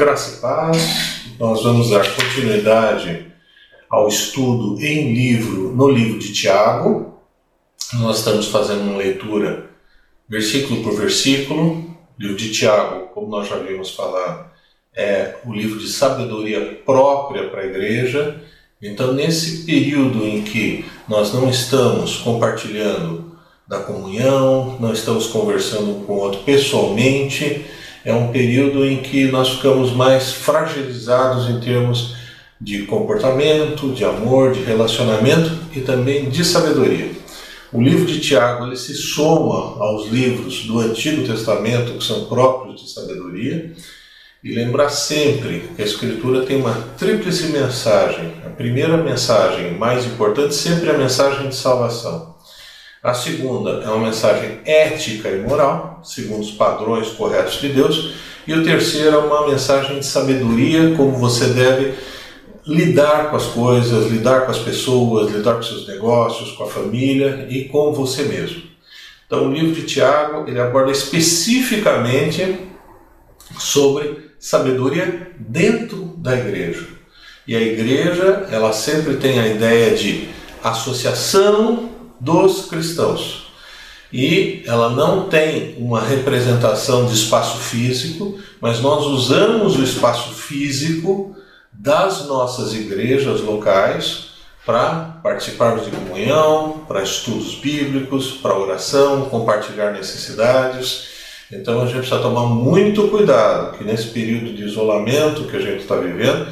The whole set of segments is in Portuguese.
Graça e paz. Nós vamos dar continuidade ao estudo em livro, no livro de Tiago. Nós estamos fazendo uma leitura versículo por versículo. O livro de Tiago, como nós já vimos falar, é o livro de sabedoria própria para a igreja. Então, nesse período em que nós não estamos compartilhando da comunhão, não estamos conversando com o outro pessoalmente, é um período em que nós ficamos mais fragilizados em termos de comportamento, de amor, de relacionamento e também de sabedoria. O livro de Tiago ele se soma aos livros do Antigo Testamento que são próprios de sabedoria e lembrar sempre que a Escritura tem uma tríplice mensagem. A primeira mensagem, mais importante, sempre é a mensagem de salvação. A segunda é uma mensagem ética e moral, segundo os padrões corretos de Deus. E o terceiro é uma mensagem de sabedoria, como você deve lidar com as coisas, lidar com as pessoas, lidar com seus negócios, com a família e com você mesmo. Então, o livro de Tiago ele aborda especificamente sobre sabedoria dentro da igreja. E a igreja, ela sempre tem a ideia de associação dos cristãos. E ela não tem uma representação de espaço físico, mas nós usamos o espaço físico das nossas igrejas locais para participarmos de comunhão, para estudos bíblicos, para oração, compartilhar necessidades. Então a gente precisa tomar muito cuidado que nesse período de isolamento que a gente está vivendo,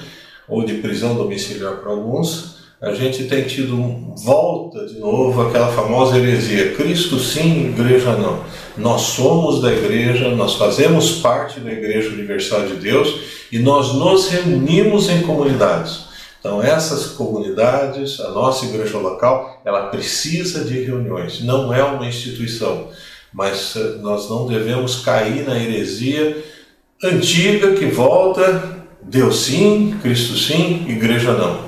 ou de prisão domiciliar para alguns, a gente tem tido volta de novo aquela famosa heresia: Cristo sim, igreja não. Nós somos da igreja, nós fazemos parte da Igreja Universal de Deus e nós nos reunimos em comunidades. Então, essas comunidades, a nossa igreja local, ela precisa de reuniões, não é uma instituição, mas eh, nós não devemos cair na heresia antiga que volta: Deus sim, Cristo sim, igreja não.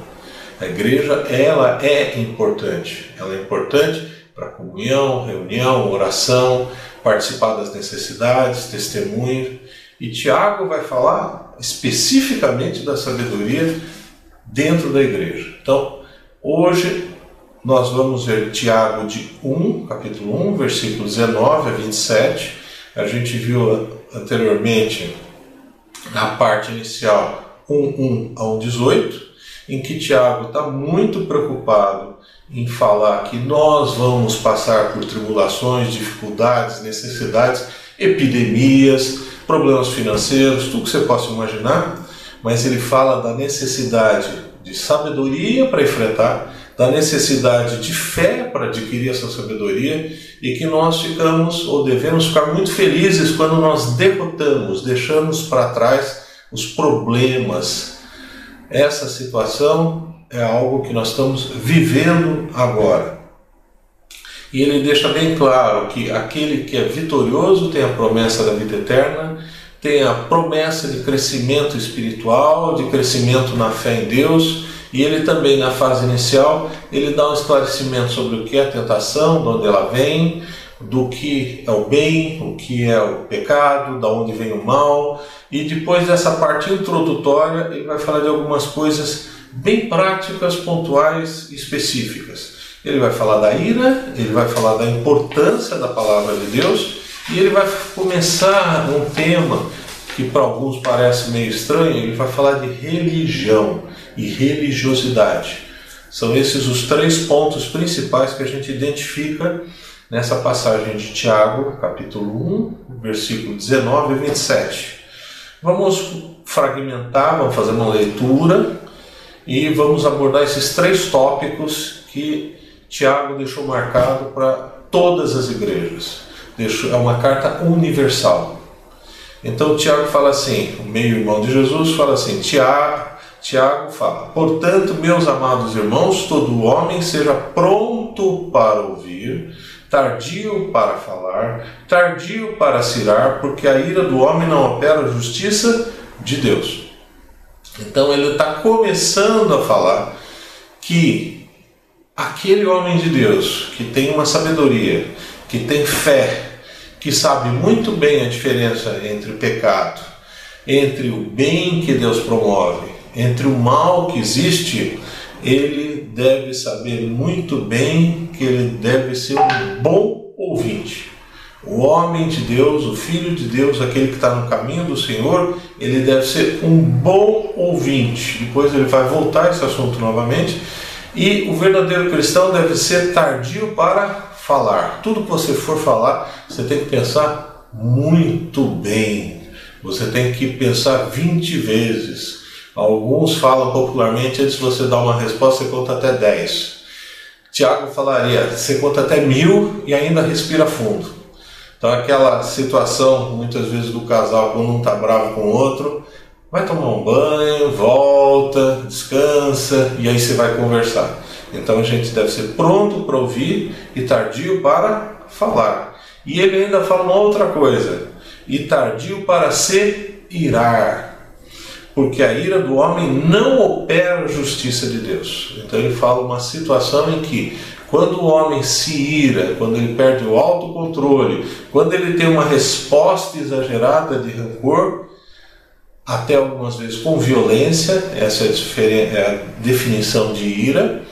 A igreja, ela é importante. Ela é importante para comunhão, reunião, oração, participar das necessidades, testemunho. E Tiago vai falar especificamente da sabedoria dentro da igreja. Então, hoje nós vamos ver Tiago de 1, capítulo 1, versículo 19 a 27. A gente viu anteriormente na parte inicial 1, 1 ao 18 em que Tiago está muito preocupado em falar que nós vamos passar por tribulações, dificuldades, necessidades, epidemias, problemas financeiros, tudo que você possa imaginar, mas ele fala da necessidade de sabedoria para enfrentar, da necessidade de fé para adquirir essa sabedoria e que nós ficamos ou devemos ficar muito felizes quando nós derrotamos, deixamos para trás os problemas, essa situação é algo que nós estamos vivendo agora. E ele deixa bem claro que aquele que é vitorioso tem a promessa da vida eterna, tem a promessa de crescimento espiritual, de crescimento na fé em Deus, e ele também na fase inicial, ele dá um esclarecimento sobre o que é a tentação, de onde ela vem, do que é o bem, o que é o pecado, da onde vem o mal, e depois dessa parte introdutória, ele vai falar de algumas coisas bem práticas, pontuais, específicas. Ele vai falar da ira, ele vai falar da importância da palavra de Deus e ele vai começar um tema que para alguns parece meio estranho, ele vai falar de religião e religiosidade. São esses os três pontos principais que a gente identifica nessa passagem de Tiago, capítulo 1, versículo 19 e 27. Vamos fragmentar, vamos fazer uma leitura e vamos abordar esses três tópicos que Tiago deixou marcado para todas as igrejas. É uma carta universal. Então Tiago fala assim, o meio-irmão de Jesus fala assim, Tiago, Tiago fala, portanto, meus amados irmãos, todo homem seja pronto para ouvir, tardio para falar, tardio para cirar, porque a ira do homem não opera a justiça de Deus. Então ele está começando a falar que aquele homem de Deus que tem uma sabedoria, que tem fé, que sabe muito bem a diferença entre pecado entre o bem que Deus promove, entre o mal que existe, ele deve saber muito bem que ele deve ser um bom ouvinte. O homem de Deus, o filho de Deus, aquele que está no caminho do Senhor, ele deve ser um bom ouvinte. Depois ele vai voltar a esse assunto novamente. E o verdadeiro cristão deve ser tardio para falar. Tudo que você for falar, você tem que pensar muito bem. Você tem que pensar 20 vezes. Alguns falam popularmente, antes de você dar uma resposta, você conta até 10. Tiago falaria, você conta até mil e ainda respira fundo. Então, aquela situação, muitas vezes, do casal, quando um está bravo com o outro, vai tomar um banho, volta, descansa e aí você vai conversar. Então, a gente deve ser pronto para ouvir e tardio para falar. E ele ainda fala uma outra coisa: e tardio para se irar. Porque a ira do homem não opera a justiça de Deus. Então ele fala uma situação em que quando o homem se ira, quando ele perde o autocontrole, quando ele tem uma resposta exagerada de rancor, até algumas vezes com violência, essa é a definição de ira,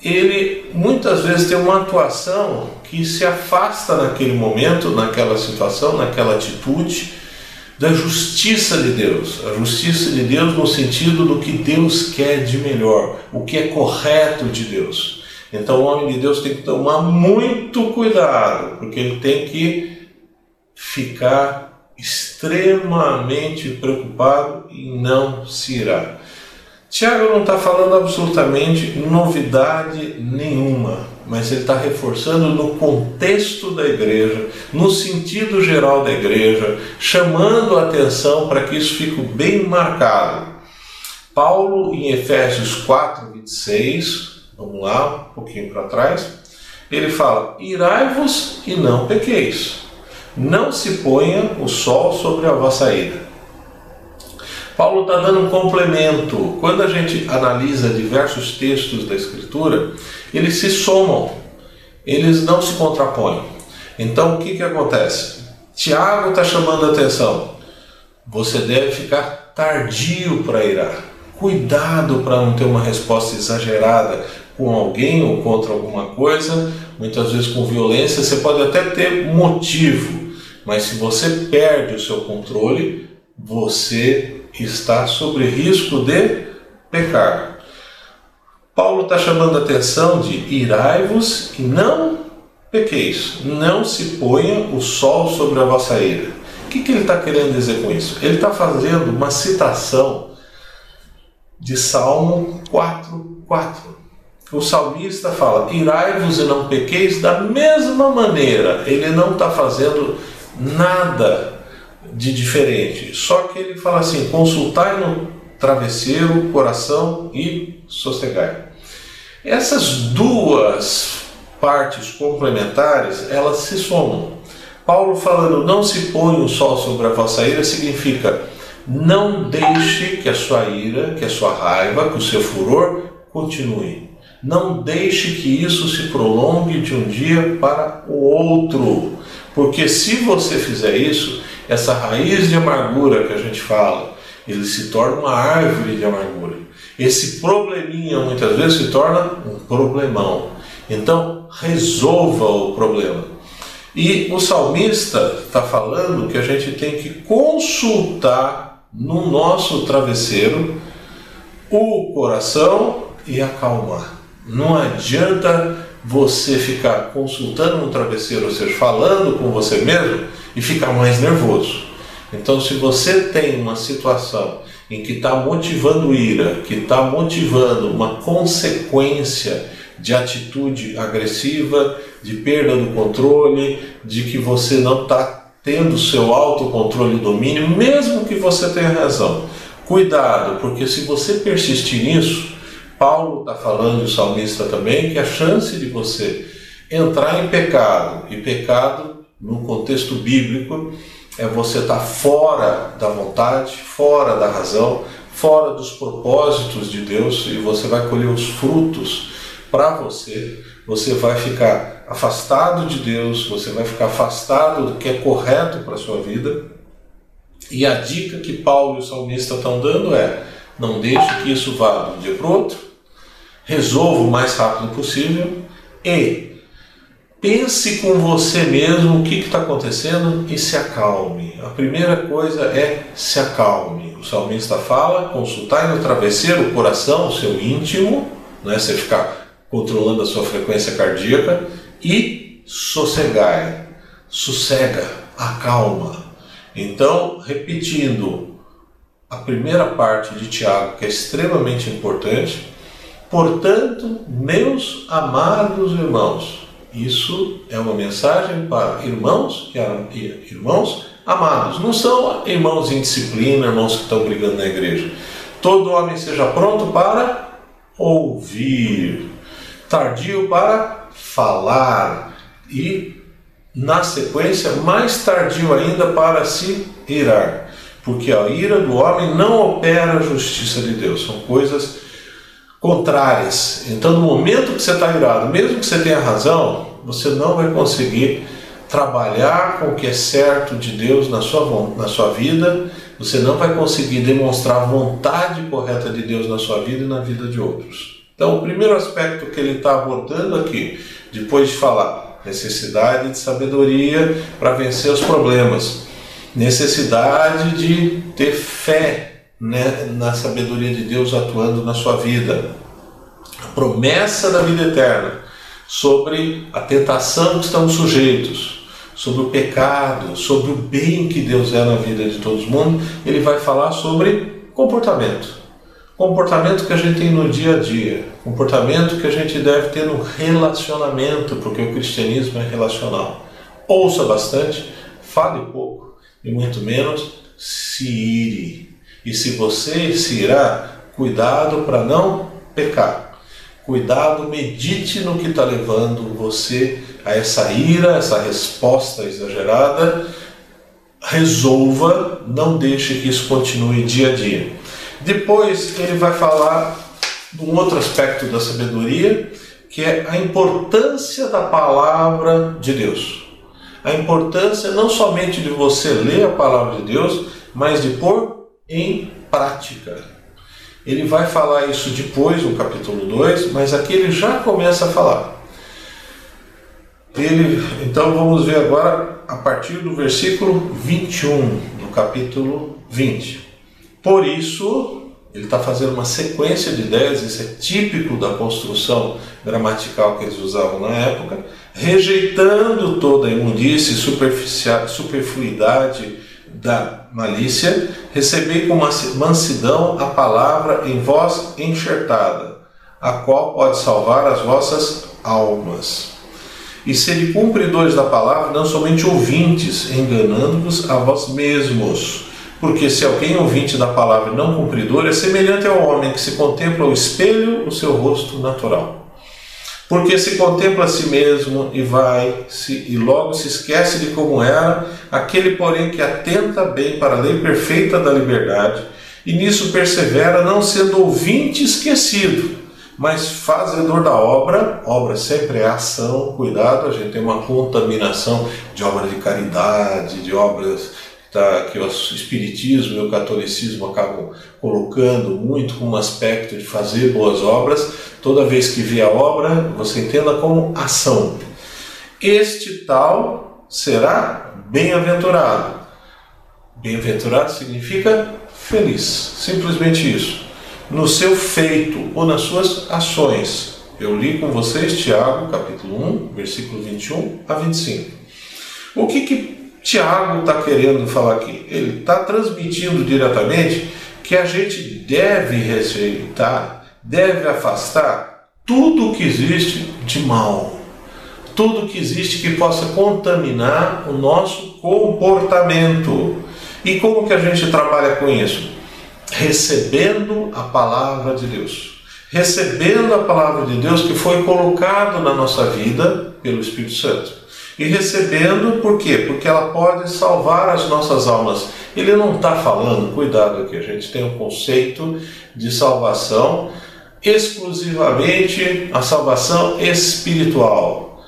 ele muitas vezes tem uma atuação que se afasta naquele momento, naquela situação, naquela atitude, da justiça de Deus. A justiça de Deus no sentido do que Deus quer de melhor, o que é correto de Deus. Então o homem de Deus tem que tomar muito cuidado, porque ele tem que ficar extremamente preocupado e não se irar. Tiago não está falando absolutamente novidade nenhuma, mas ele está reforçando no contexto da igreja, no sentido geral da igreja, chamando a atenção para que isso fique bem marcado. Paulo, em Efésios 4, 26, Vamos lá, um pouquinho para trás. Ele fala: Irai-vos e não pequeis. Não se ponha o sol sobre a vossa ira. Paulo está dando um complemento. Quando a gente analisa diversos textos da Escritura, eles se somam, eles não se contrapõem. Então o que, que acontece? Tiago está chamando a atenção. Você deve ficar tardio para irar. Cuidado para não ter uma resposta exagerada, com alguém ou contra alguma coisa, muitas vezes com violência, você pode até ter motivo, mas se você perde o seu controle, você está sob risco de pecar. Paulo está chamando a atenção de irai-vos e não pequeis, não se ponha o sol sobre a vossa ira. O que, que ele está querendo dizer com isso? Ele está fazendo uma citação de Salmo 4, 4 o salmista fala: irai-vos e não pequeis, da mesma maneira, ele não está fazendo nada de diferente, só que ele fala assim: consultai no travesseiro, coração e sossegai. Essas duas partes complementares, elas se somam. Paulo falando, não se põe o sol sobre a vossa ira, significa não deixe que a sua ira, que a sua raiva, que o seu furor continue. Não deixe que isso se prolongue de um dia para o outro, porque se você fizer isso, essa raiz de amargura que a gente fala, ele se torna uma árvore de amargura. Esse probleminha muitas vezes se torna um problemão. Então, resolva o problema. E o salmista está falando que a gente tem que consultar no nosso travesseiro o coração e acalmar. Não adianta você ficar consultando no travesseiro, ou seja, falando com você mesmo e ficar mais nervoso. Então, se você tem uma situação em que está motivando ira, que está motivando uma consequência de atitude agressiva, de perda do controle, de que você não está tendo seu autocontrole e domínio, mesmo que você tenha razão. Cuidado, porque se você persistir nisso, Paulo está falando, o salmista também, que a chance de você entrar em pecado, e pecado no contexto bíblico é você estar tá fora da vontade, fora da razão, fora dos propósitos de Deus e você vai colher os frutos para você. Você vai ficar afastado de Deus, você vai ficar afastado do que é correto para a sua vida. E a dica que Paulo e o salmista estão dando é: não deixe que isso vá de um dia para o outro, resolva o mais rápido possível e pense com você mesmo o que está acontecendo e se acalme. A primeira coisa é se acalme. O salmista fala: consultar no travesseiro o coração, o seu íntimo, não é você ficar controlando a sua frequência cardíaca e sossegai, sossega, acalma. Então, repetindo a primeira parte de Tiago, que é extremamente importante, portanto, meus amados irmãos, isso é uma mensagem para irmãos e irmãos amados. Não são irmãos em disciplina, irmãos que estão brigando na igreja. Todo homem seja pronto para ouvir, tardio para falar e, na sequência, mais tardio ainda para se irar. Porque a ira do homem não opera a justiça de Deus, são coisas contrárias. Então, no momento que você está irado, mesmo que você tenha razão, você não vai conseguir trabalhar com o que é certo de Deus na sua, na sua vida, você não vai conseguir demonstrar a vontade correta de Deus na sua vida e na vida de outros. Então, o primeiro aspecto que ele está abordando aqui, depois de falar necessidade de sabedoria para vencer os problemas, necessidade de ter fé né, na sabedoria de Deus atuando na sua vida, a promessa da vida eterna, sobre a tentação que estamos sujeitos, sobre o pecado, sobre o bem que Deus é na vida de todo mundo, ele vai falar sobre comportamento. Comportamento que a gente tem no dia a dia, comportamento que a gente deve ter no relacionamento, porque o cristianismo é relacional. Ouça bastante, fale pouco e muito menos se ire. E se você se irá, cuidado para não pecar. Cuidado, medite no que está levando você a essa ira, essa resposta exagerada. Resolva, não deixe que isso continue dia a dia. Depois ele vai falar de um outro aspecto da sabedoria, que é a importância da palavra de Deus. A importância não somente de você ler a palavra de Deus, mas de pôr em prática. Ele vai falar isso depois, no capítulo 2, mas aqui ele já começa a falar. Ele, então vamos ver agora a partir do versículo 21 do capítulo 20. Por isso, ele está fazendo uma sequência de ideias, isso é típico da construção gramatical que eles usavam na época, rejeitando toda a imundície, superfluidade da malícia, recebei com mansidão a palavra em vós enxertada, a qual pode salvar as vossas almas. E sede cumpridores da palavra, não somente ouvintes, enganando-vos a vós mesmos. Porque se alguém ouvinte da palavra não cumpridor, é semelhante ao homem que se contempla ao espelho o seu rosto natural porque se contempla a si mesmo e vai se, e logo se esquece de como era, aquele, porém, que atenta bem para a lei perfeita da liberdade, e nisso persevera, não sendo ouvinte esquecido, mas fazedor da obra. Obra sempre é ação, cuidado, a gente tem uma contaminação de obras de caridade, de obras tá, que o Espiritismo e o Catolicismo acabam colocando muito como aspecto de fazer boas obras, toda vez que vê a obra, você entenda como ação. Este tal será bem-aventurado. Bem-aventurado significa feliz, simplesmente isso. No seu feito ou nas suas ações. Eu li com vocês Tiago, capítulo 1, versículo 21 a 25. O que, que Tiago está querendo falar aqui? Ele está transmitindo diretamente que a gente deve rejeitar, deve afastar tudo que existe de mal, tudo que existe que possa contaminar o nosso comportamento. E como que a gente trabalha com isso? Recebendo a palavra de Deus. Recebendo a palavra de Deus que foi colocado na nossa vida pelo Espírito Santo e recebendo, por quê? Porque ela pode salvar as nossas almas. Ele não está falando, cuidado aqui, a gente tem um conceito de salvação exclusivamente a salvação espiritual.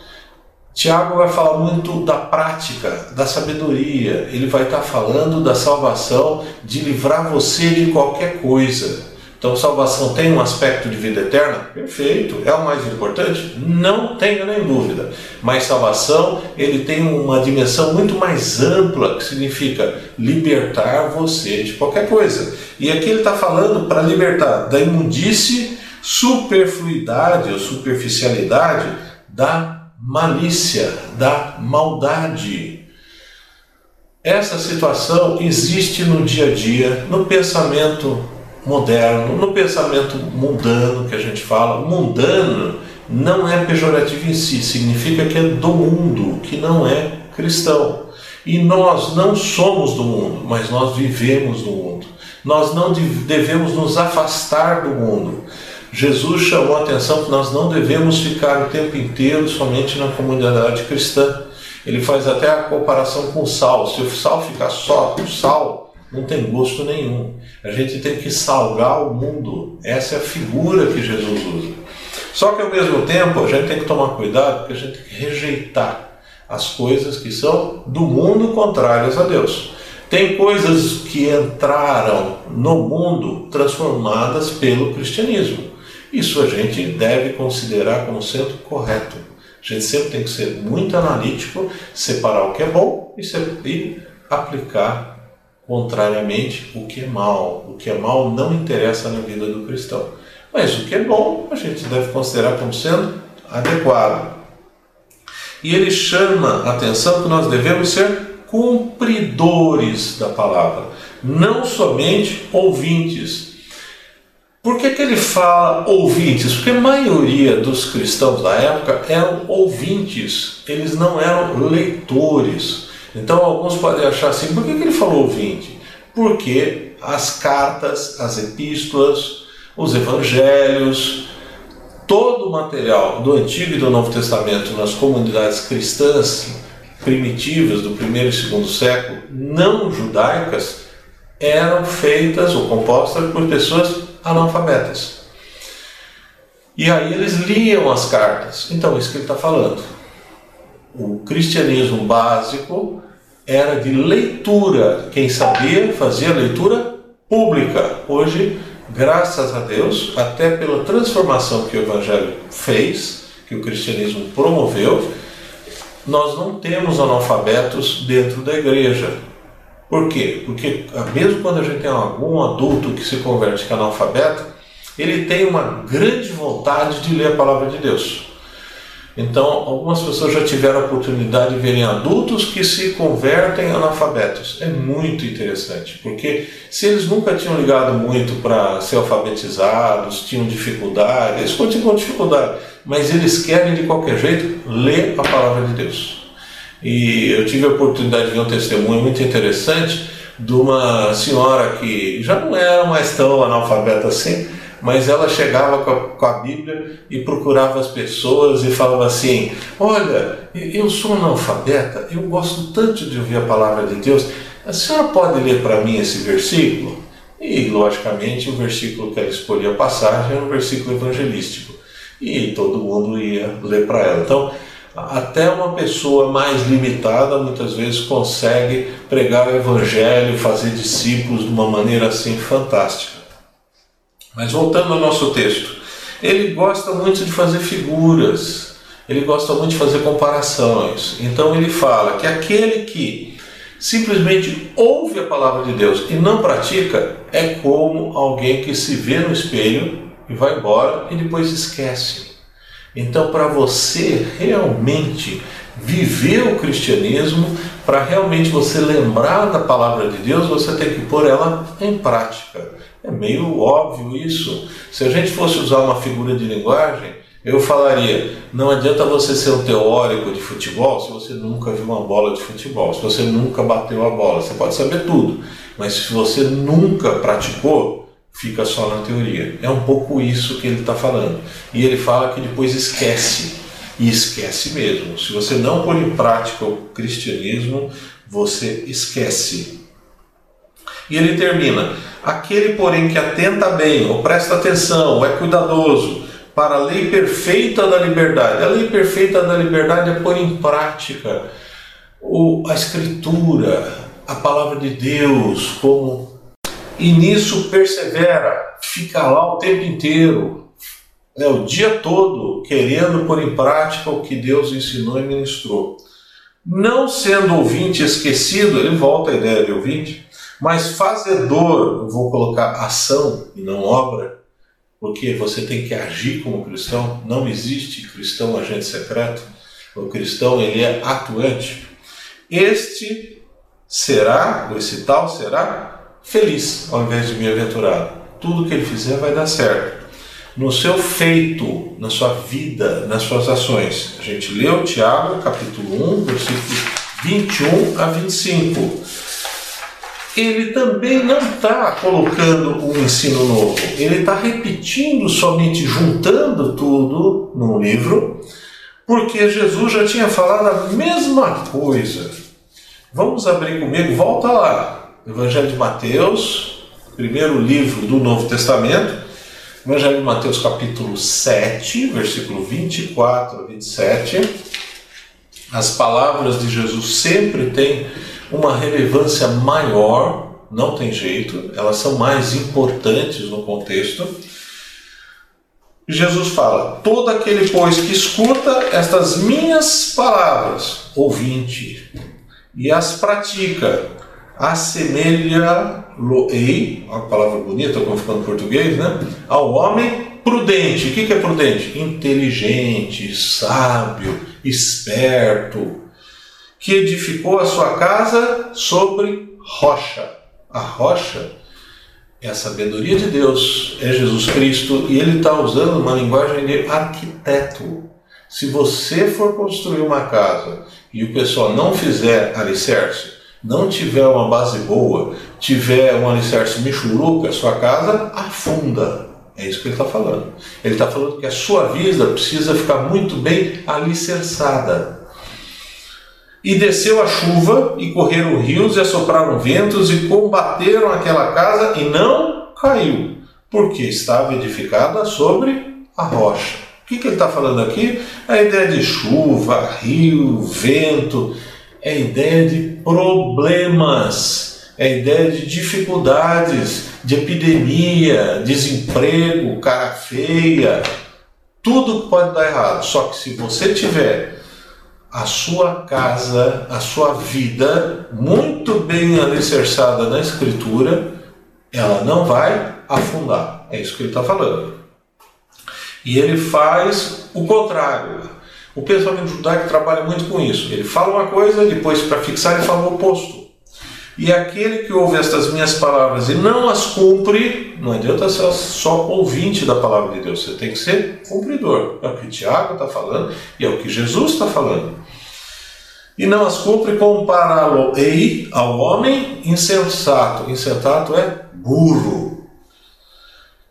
Tiago vai falar muito da prática, da sabedoria. Ele vai estar falando da salvação, de livrar você de qualquer coisa. Então, salvação tem um aspecto de vida eterna? Perfeito. É o mais importante? Não tenha nem dúvida. Mas salvação, ele tem uma dimensão muito mais ampla, que significa libertar você de qualquer coisa. E aqui ele está falando para libertar da imundície, superfluidade ou superficialidade, da malícia, da maldade. Essa situação existe no dia a dia, no pensamento moderno, no pensamento mundano que a gente fala. Mundano não é pejorativo em si, significa que é do mundo, que não é cristão. E nós não somos do mundo, mas nós vivemos no mundo. Nós não devemos nos afastar do mundo. Jesus chamou a atenção que nós não devemos ficar o tempo inteiro somente na comunidade cristã. Ele faz até a comparação com o sal. Se o sal ficar só o sal, não tem gosto nenhum. A gente tem que salgar o mundo. Essa é a figura que Jesus usa. Só que ao mesmo tempo a gente tem que tomar cuidado porque a gente tem que rejeitar as coisas que são do mundo contrárias a Deus. Tem coisas que entraram no mundo transformadas pelo cristianismo. Isso a gente deve considerar como sendo correto. A gente sempre tem que ser muito analítico, separar o que é bom e aplicar contrariamente o que é mal. O que é mal não interessa na vida do cristão. Mas o que é bom a gente deve considerar como sendo adequado. E ele chama a atenção que nós devemos ser cumpridores da palavra, não somente ouvintes. Por que, que ele fala ouvintes? Porque a maioria dos cristãos da época eram ouvintes, eles não eram leitores. Então alguns podem achar assim, por que, que ele falou ouvinte? Porque as cartas, as epístolas, os evangelhos, todo o material do Antigo e do Novo Testamento nas comunidades cristãs primitivas do primeiro e segundo século, não judaicas, eram feitas ou compostas por pessoas analfabetas. E aí eles liam as cartas. Então, isso que ele está falando o cristianismo básico era de leitura. Quem sabia fazia leitura pública. Hoje, graças a Deus, até pela transformação que o Evangelho fez, que o cristianismo promoveu, nós não temos analfabetos dentro da igreja. Por quê? Porque mesmo quando a gente tem algum adulto que se converte que é analfabeto, ele tem uma grande vontade de ler a palavra de Deus. Então, algumas pessoas já tiveram a oportunidade de verem adultos que se convertem analfabetos. É muito interessante, porque se eles nunca tinham ligado muito para ser alfabetizados, tinham dificuldade, eles continuam com dificuldade, mas eles querem de qualquer jeito ler a palavra de Deus. E eu tive a oportunidade de ver um testemunho muito interessante de uma senhora que já não era mais tão analfabeta assim, mas ela chegava com a, com a, Bíblia e procurava as pessoas e falava assim: Olha, eu sou analfabeta, eu gosto tanto de ouvir a palavra de Deus, a senhora pode ler para mim esse versículo? E, logicamente, o versículo que ela escolhia a passagem era um versículo evangelístico. E todo mundo ia ler para ela. Então, até uma pessoa mais limitada muitas vezes consegue pregar o evangelho, fazer discípulos de uma maneira assim fantástica. Mas voltando ao nosso texto, ele gosta muito de fazer figuras, ele gosta muito de fazer comparações. Então ele fala que aquele que simplesmente ouve a palavra de Deus e não pratica é como alguém que se vê no espelho e vai embora e depois esquece. Então, para você realmente viver o cristianismo, para realmente você lembrar da palavra de Deus, você tem que pôr ela em prática. É meio óbvio isso. Se a gente fosse usar uma figura de linguagem, eu falaria: não adianta você ser um teórico de futebol se você nunca viu uma bola de futebol, se você nunca bateu a bola. Você pode saber tudo, mas se você nunca praticou, fica só na teoria. É um pouco isso que ele está falando. E ele fala que depois esquece. E esquece mesmo. Se você não pôr em prática o cristianismo, você esquece. E ele termina: Aquele, porém, que atenta bem, ou presta atenção, ou é cuidadoso, para a lei perfeita da liberdade. A lei perfeita da liberdade é pôr em prática o, a Escritura, a palavra de Deus, como e nisso persevera, fica lá o tempo inteiro, é o dia todo querendo pôr em prática o que Deus ensinou e ministrou. Não sendo ouvinte esquecido, ele volta à ideia de ouvinte, mas fazedor, eu vou colocar ação e não obra, porque você tem que agir como cristão. Não existe cristão agente secreto. O cristão ele é atuante. Este será, esse tal será feliz ao invés de bem-aventurado. Tudo que ele fizer vai dar certo. No seu feito, na sua vida, nas suas ações. A gente leu Tiago, capítulo 1, versículo 21 a 25 ele também não está colocando um ensino novo, ele está repetindo somente, juntando tudo no livro, porque Jesus já tinha falado a mesma coisa. Vamos abrir comigo, volta lá, Evangelho de Mateus, primeiro livro do Novo Testamento, Evangelho de Mateus, capítulo 7, versículo 24 a 27. As palavras de Jesus sempre têm uma relevância maior, não tem jeito, elas são mais importantes no contexto. Jesus fala: Todo aquele, pois, que escuta estas minhas palavras, ouvinte, e as pratica, assemelha-lo-ei, uma palavra bonita, como ficou no português, né? Ao homem prudente. O que é prudente? Inteligente, sábio, esperto, que edificou a sua casa sobre rocha. A rocha é a sabedoria de Deus, é Jesus Cristo, e ele está usando uma linguagem de arquiteto. Se você for construir uma casa e o pessoal não fizer alicerce, não tiver uma base boa, tiver um alicerce michuruca, sua casa afunda. É isso que ele está falando. Ele está falando que a sua vida precisa ficar muito bem alicerçada. E desceu a chuva, e correram rios, e assopraram ventos, e combateram aquela casa, e não caiu, porque estava edificada sobre a rocha. O que, que ele está falando aqui? A ideia de chuva, rio, vento, é a ideia de problemas, é a ideia de dificuldades, de epidemia, desemprego, cara feia. Tudo pode dar errado. Só que se você tiver a sua casa, a sua vida muito bem alicerçada na Escritura, ela não vai afundar. É isso que ele está falando. E ele faz o contrário. O pensamento judaico trabalha muito com isso. Ele fala uma coisa, depois, para fixar, ele fala o oposto. E aquele que ouve estas minhas palavras e não as cumpre, não adianta ser só ouvinte da palavra de Deus, você tem que ser cumpridor. É o que Tiago está falando e é o que Jesus está falando. E não as cumpre, compará-lo-ei ao homem insensato. Insensato é burro,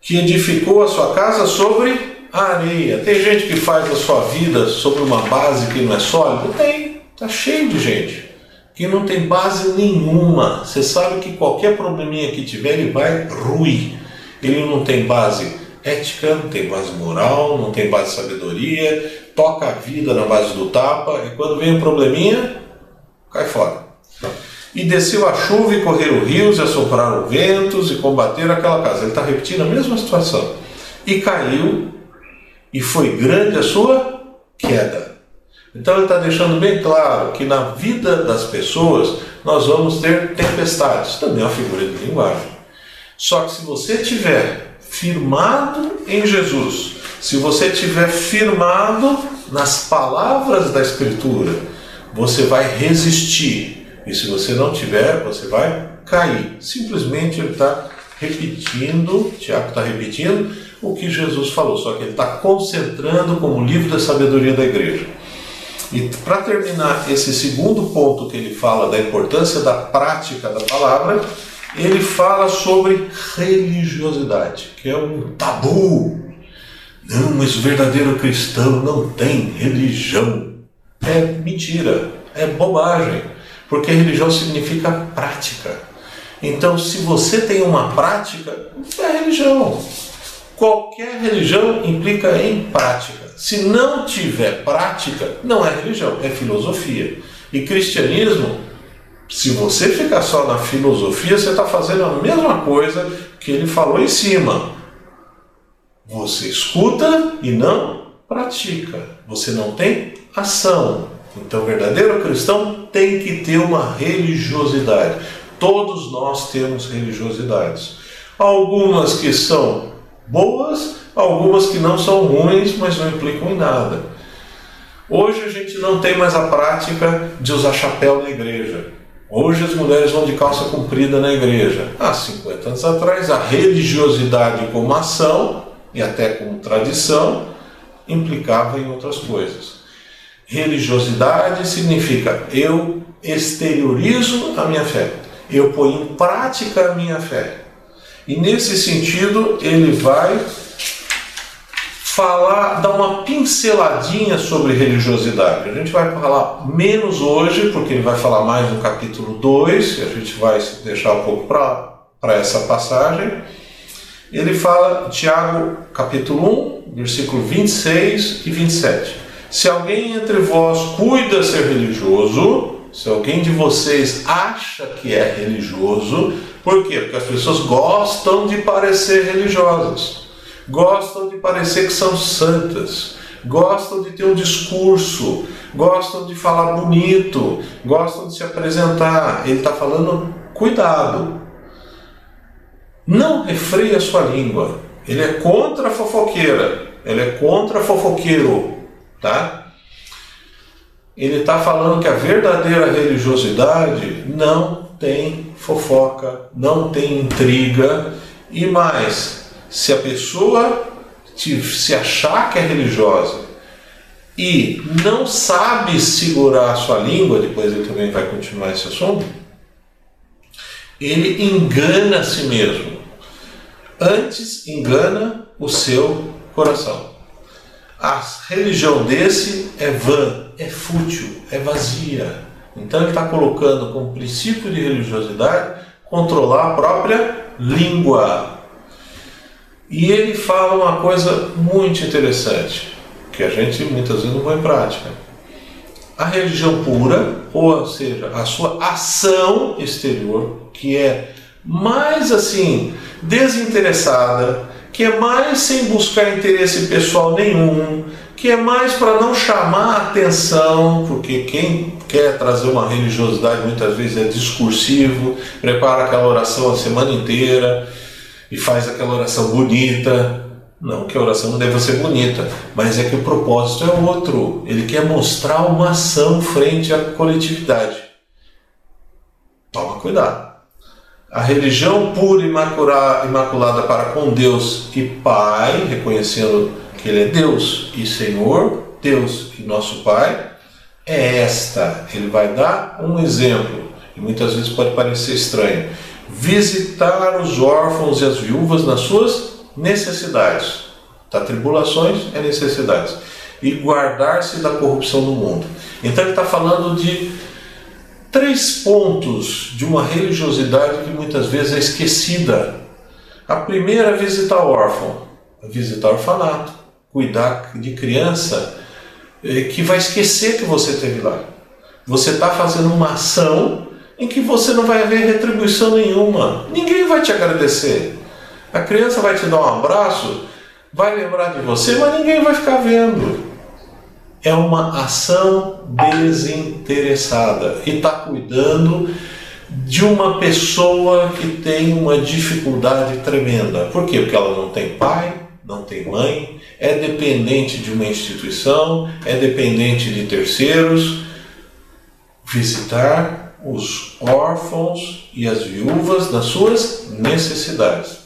que edificou a sua casa sobre areia. Tem gente que faz a sua vida sobre uma base que não é sólida? Tem, está cheio de gente que não tem base nenhuma. Você sabe que qualquer probleminha que tiver, ele vai ruir. Ele não tem base ética, não tem base moral, não tem base sabedoria, toca a vida na base do tapa, e quando vem um probleminha, cai fora. E desceu a chuva e correram rios, e assopraram ventos, e combateram aquela casa. Ele está repetindo a mesma situação. E caiu, e foi grande a sua queda. Então ele está deixando bem claro que na vida das pessoas nós vamos ter tempestades, também é uma figura de linguagem. Só que se você tiver firmado em Jesus, se você tiver firmado nas palavras da Escritura, você vai resistir. E se você não tiver, você vai cair. Simplesmente ele está repetindo, Tiago está repetindo o que Jesus falou, só que ele está concentrando como livro da sabedoria da igreja. E para terminar esse segundo ponto que ele fala da importância da prática da palavra, ele fala sobre religiosidade, que é um tabu. Não, mas o verdadeiro cristão não tem religião. É mentira, é bobagem, porque religião significa prática. Então, se você tem uma prática, é religião. Qualquer religião implica em prática. Se não tiver prática, não é religião, é filosofia. E cristianismo, se você ficar só na filosofia, você está fazendo a mesma coisa que ele falou em cima. Você escuta e não pratica. Você não tem ação. Então, o verdadeiro cristão tem que ter uma religiosidade. Todos nós temos religiosidades. Algumas que são boas, algumas que não são ruins, mas não implicam em nada. Hoje a gente não tem mais a prática de usar chapéu na igreja. Hoje as mulheres vão de calça comprida na igreja. Há 50 anos atrás, a religiosidade como ação e até como tradição implicava em outras coisas. Religiosidade significa eu exteriorizo a minha fé, eu ponho em prática a minha fé. E nesse sentido, ele vai falar, dar uma pinceladinha sobre religiosidade. A gente vai falar menos hoje, porque ele vai falar mais no capítulo 2, e a gente vai deixar um pouco para essa passagem. Ele fala, Tiago, capítulo 1, versículo 26 e 27. Se alguém entre vós cuida ser religioso, se alguém de vocês acha que é religioso, por quê? Porque as pessoas gostam de parecer religiosas, gostam de parecer que são santas, gostam de ter um discurso, gostam de falar bonito, gostam de se apresentar. Ele está falando, cuidado, não refreia a sua língua. Ele é contra a fofoqueira, ele é contra fofoqueiro, tá? Ele está falando que a verdadeira religiosidade não tem fofoca, não tem intriga e mais, se a pessoa se achar que é religiosa e não sabe segurar a sua língua, depois ele também vai continuar esse assunto, ele engana a si mesmo. Antes engana o seu coração. A religião desse é vã, é fútil, é vazia. Então ele está colocando como princípio de religiosidade controlar a própria língua. E ele fala uma coisa muito interessante, que a gente muitas vezes não põe em prática. A religião pura, ou seja, a sua ação exterior, que é mais assim, desinteressada, que é mais sem buscar interesse pessoal nenhum, que é mais para não chamar atenção, porque quem quer trazer uma religiosidade muitas vezes é discursivo, prepara aquela oração a semana inteira e faz aquela oração bonita. Não que a oração não deva ser bonita, mas é que o propósito é outro. Ele quer mostrar uma ação frente à coletividade. Toma cuidado. A religião pura e imaculada para com Deus e Pai, reconhecendo que Ele é Deus e Senhor, Deus e nosso Pai, é esta. Ele vai dar um exemplo, e muitas vezes pode parecer estranho. Visitar os órfãos e as viúvas nas suas necessidades. Tá? Tribulações é necessidades. E guardar-se da corrupção do mundo. Então ele está falando de três pontos de uma religiosidade que muitas vezes é esquecida. A primeira é visitar órfão, visitar o orfanato, cuidar de criança que vai esquecer que você esteve lá. Você está fazendo uma ação em que você não vai haver retribuição nenhuma. Ninguém vai te agradecer. A criança vai te dar um abraço, vai lembrar de você, mas ninguém vai ficar vendo é uma ação desinteressada e está cuidando de uma pessoa que tem uma dificuldade tremenda. Por quê? Porque ela não tem pai, não tem mãe, é dependente de uma instituição, é dependente de terceiros. Visitar os órfãos e as viúvas nas suas necessidades.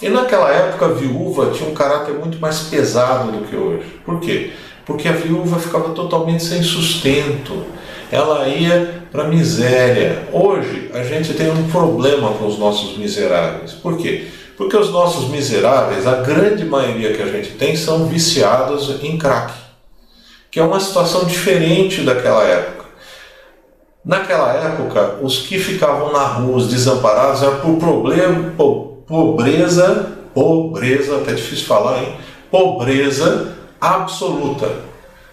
E naquela época a viúva tinha um caráter muito mais pesado do que hoje. Por quê? porque a viúva ficava totalmente sem sustento, ela ia para a miséria. Hoje a gente tem um problema com os nossos miseráveis. Por quê? Porque os nossos miseráveis, a grande maioria que a gente tem, são viciados em crack, que é uma situação diferente daquela época. Naquela época, os que ficavam na rua, os desamparados, eram por problema, pobreza pobreza, até difícil falar, hein? Pobreza absoluta,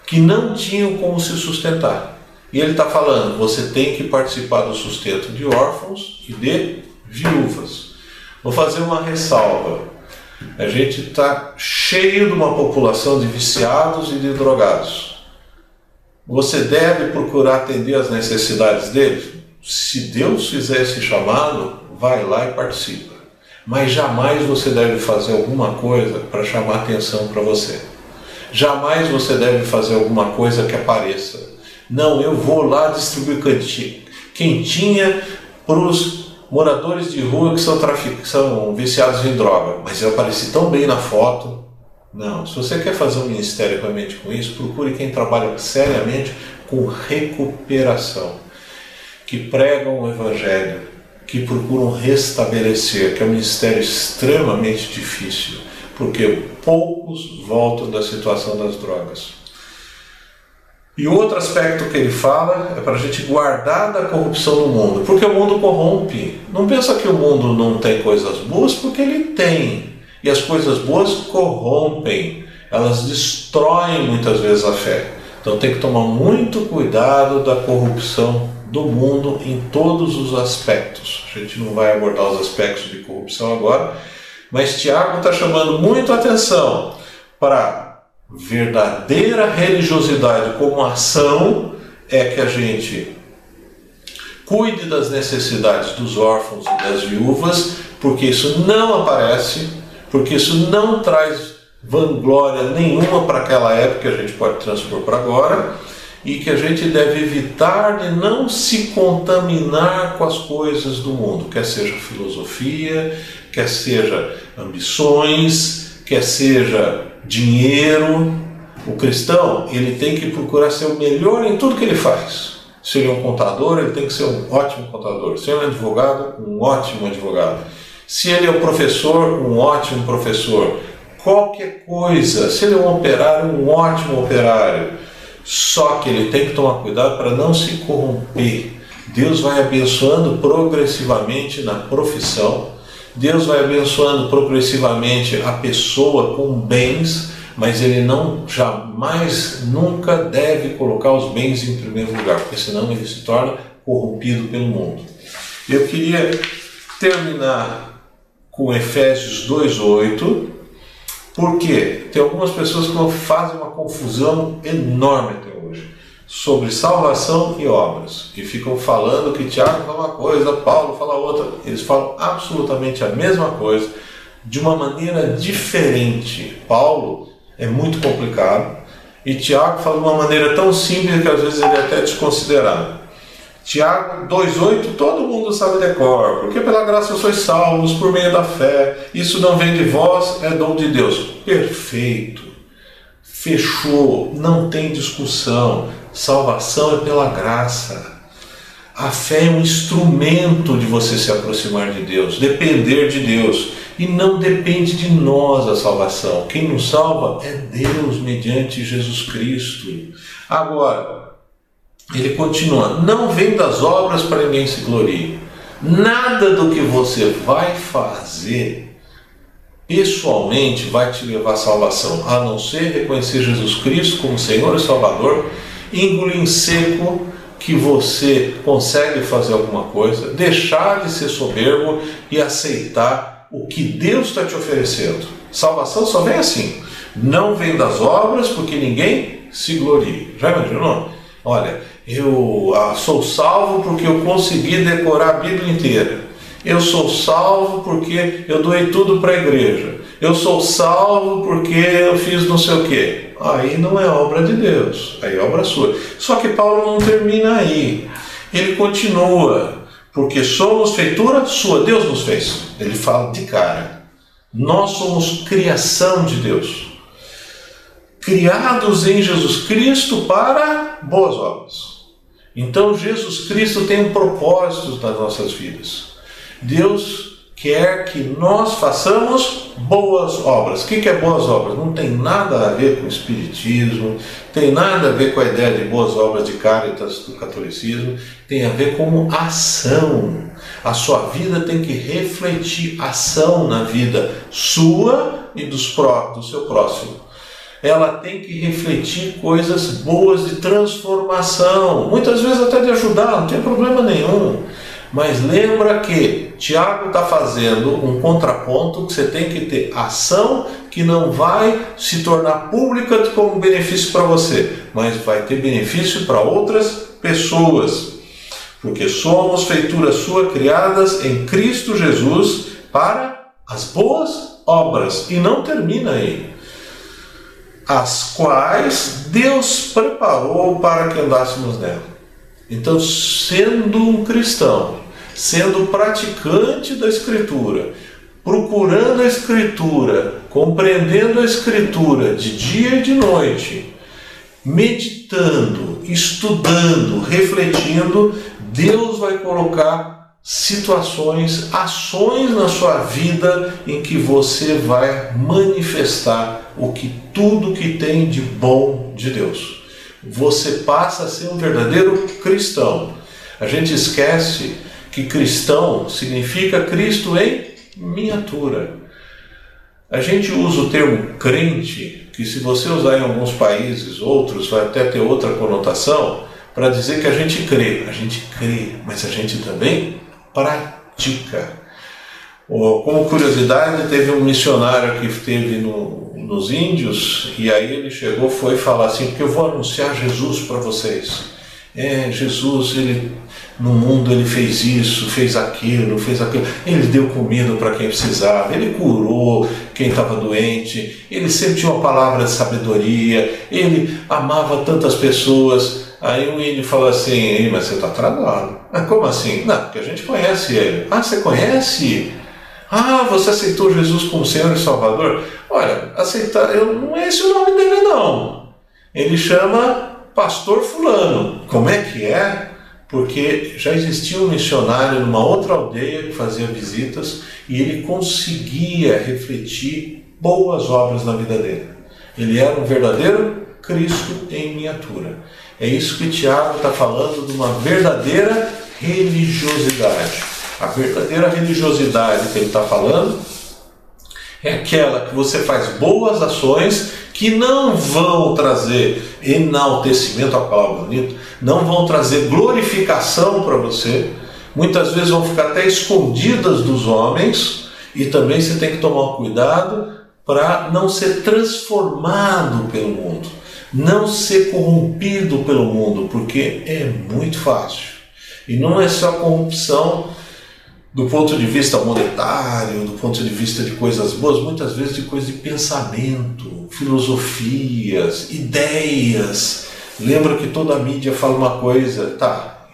que não tinham como se sustentar. E ele está falando: você tem que participar do sustento de órfãos e de viúvas. Vou fazer uma ressalva. A gente está cheio de uma população de viciados e de drogados. Você deve procurar atender as necessidades deles. Se Deus fizer esse chamado, vai lá e participa. Mas jamais você deve fazer alguma coisa para chamar atenção para você. Jamais você deve fazer alguma coisa que apareça. Não, eu vou lá distribuir quentinha para os moradores de rua que são, trafic... são viciados em droga. Mas eu apareci tão bem na foto. Não, se você quer fazer um ministério realmente com isso, procure quem trabalha seriamente com recuperação, que pregam o Evangelho, que procuram restabelecer, que é um ministério extremamente difícil porque poucos voltam da situação das drogas. E outro aspecto que ele fala é para a gente guardar da corrupção no mundo, porque o mundo corrompe. Não pensa que o mundo não tem coisas boas, porque ele tem. E as coisas boas corrompem, elas destroem muitas vezes a fé. Então tem que tomar muito cuidado da corrupção do mundo em todos os aspectos. A gente não vai abordar os aspectos de corrupção agora, mas Tiago está chamando muito atenção para verdadeira religiosidade como ação é que a gente cuide das necessidades dos órfãos e das viúvas, porque isso não aparece, porque isso não traz vanglória nenhuma para aquela época que a gente pode transpor para agora e que a gente deve evitar de não se contaminar com as coisas do mundo, quer seja filosofia, quer seja ambições, quer seja dinheiro. O cristão, ele tem que procurar ser o melhor em tudo que ele faz. Se ele é um contador, ele tem que ser um ótimo contador. Se ele é um advogado, um ótimo advogado. Se ele é um professor, um ótimo professor. Qualquer coisa. Se ele é um operário, um ótimo operário. Só que ele tem que tomar cuidado para não se corromper. Deus vai abençoando progressivamente na profissão Deus vai abençoando progressivamente a pessoa com bens, mas ele não jamais, nunca deve colocar os bens em primeiro lugar, porque senão ele se torna corrompido pelo mundo. Eu queria terminar com Efésios 2:8, porque tem algumas pessoas que fazem uma confusão enorme sobre salvação e obras. E ficam falando que Tiago fala uma coisa, Paulo fala outra. Eles falam absolutamente a mesma coisa, de uma maneira diferente. Paulo é muito complicado e Tiago fala de uma maneira tão simples que às vezes ele é até desconsiderado. Tiago 2,8 todo mundo sabe decor, porque pela graça sois salvos por meio da fé, isso não vem de vós, é dom de Deus. Perfeito, fechou, não tem discussão. Salvação é pela graça. A fé é um instrumento de você se aproximar de Deus, depender de Deus. E não depende de nós a salvação. Quem nos salva é Deus mediante Jesus Cristo. Agora, ele continua: não vem das obras para ninguém se glorie. Nada do que você vai fazer pessoalmente vai te levar à salvação, a não ser reconhecer Jesus Cristo como Senhor e Salvador engolir em seco que você consegue fazer alguma coisa, deixar de ser soberbo e aceitar o que Deus está te oferecendo. Salvação só vem assim. Não vem das obras, porque ninguém se glorie. Já imaginou? Olha, eu ah, sou salvo porque eu consegui decorar a Bíblia inteira. Eu sou salvo porque eu doei tudo para a igreja. Eu sou salvo porque eu fiz não sei o quê aí não é obra de Deus, aí é obra sua. Só que Paulo não termina aí. Ele continua, porque somos feitura sua, Deus nos fez. Ele fala de cara. Nós somos criação de Deus. Criados em Jesus Cristo para boas obras. Então Jesus Cristo tem um propósito nas nossas vidas. Deus quer que nós façamos boas obras. O que é boas obras? Não tem nada a ver com Espiritismo, tem nada a ver com a ideia de boas obras de caritas do catolicismo, tem a ver com ação. A sua vida tem que refletir ação na vida sua e dos pró do seu próximo. Ela tem que refletir coisas boas de transformação, muitas vezes até de ajudar, não tem problema nenhum. Mas lembra que Tiago está fazendo um contraponto que você tem que ter ação que não vai se tornar pública como benefício para você, mas vai ter benefício para outras pessoas. Porque somos feituras sua criadas em Cristo Jesus para as boas obras. E não termina aí. As quais Deus preparou para que andássemos nela. Então, sendo um cristão, sendo praticante da Escritura, procurando a Escritura, compreendendo a Escritura de dia e de noite, meditando, estudando, refletindo, Deus vai colocar situações, ações na sua vida em que você vai manifestar o que tudo que tem de bom de Deus você passa a ser um verdadeiro cristão. A gente esquece que cristão significa Cristo em miniatura. A gente usa o termo crente, que se você usar em alguns países, outros, vai até ter outra conotação, para dizer que a gente crê. A gente crê, mas a gente também pratica. Como curiosidade, teve um missionário que esteve no, nos índios e aí ele chegou, foi falar assim, porque eu vou anunciar Jesus para vocês. É, Jesus, ele no mundo ele fez isso, fez aquilo, fez aquilo. Ele deu comida para quem precisava, ele curou quem estava doente, ele sempre tinha uma palavra de sabedoria, ele amava tantas pessoas. Aí o índio falou assim: mas você está atrasado. Como assim? Não, porque a gente conhece ele. Ah, você conhece? Ah, você aceitou Jesus como Senhor e Salvador? Olha, aceitar, eu, não é esse o nome dele, não. Ele chama Pastor Fulano. Como é que é? Porque já existia um missionário numa outra aldeia que fazia visitas e ele conseguia refletir boas obras na vida dele. Ele era um verdadeiro Cristo em miniatura. É isso que Tiago está falando de uma verdadeira religiosidade. A verdadeira religiosidade que ele está falando é aquela que você faz boas ações que não vão trazer enaltecimento, a palavra bonita, não vão trazer glorificação para você, muitas vezes vão ficar até escondidas dos homens, e também você tem que tomar cuidado para não ser transformado pelo mundo, não ser corrompido pelo mundo, porque é muito fácil. E não é só corrupção do ponto de vista monetário, do ponto de vista de coisas boas, muitas vezes de coisas de pensamento, filosofias, ideias. Lembra que toda a mídia fala uma coisa, tá?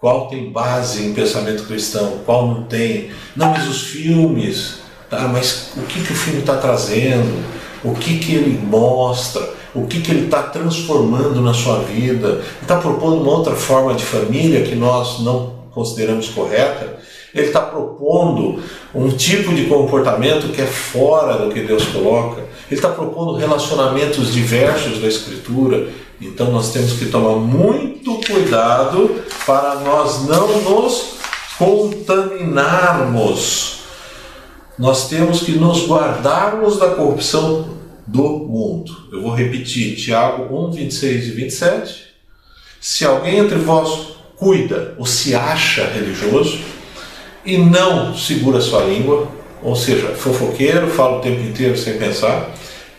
Qual tem base em pensamento cristão, qual não tem? Não, mas os filmes, tá? Mas o que, que o filme está trazendo? O que, que ele mostra? O que, que ele está transformando na sua vida? Está propondo uma outra forma de família que nós não consideramos correta? Ele está propondo um tipo de comportamento que é fora do que Deus coloca. Ele está propondo relacionamentos diversos da Escritura. Então nós temos que tomar muito cuidado para nós não nos contaminarmos. Nós temos que nos guardarmos da corrupção do mundo. Eu vou repetir, Tiago 1, 26 e 27. Se alguém entre vós cuida ou se acha religioso, e não segura sua língua, ou seja, fofoqueiro, fala o tempo inteiro sem pensar,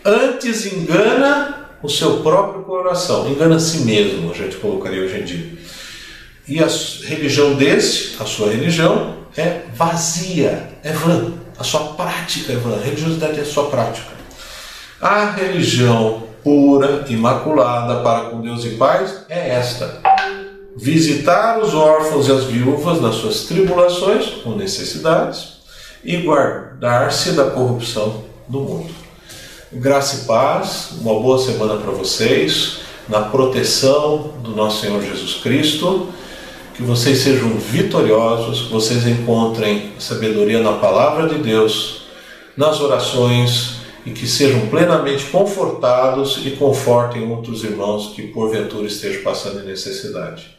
antes engana o seu próprio coração, engana a si mesmo, a gente colocaria hoje em dia. E a religião desse, a sua religião, é vazia, é vã. A sua prática é vã, a religiosidade é a sua prática. A religião pura, imaculada para com Deus e paz é esta visitar os órfãos e as viúvas nas suas tribulações ou necessidades e guardar-se da corrupção do mundo. Graça e paz, uma boa semana para vocês, na proteção do nosso Senhor Jesus Cristo. que vocês sejam vitoriosos, que vocês encontrem sabedoria na palavra de Deus, nas orações e que sejam plenamente confortados e confortem outros irmãos que porventura estejam passando necessidade.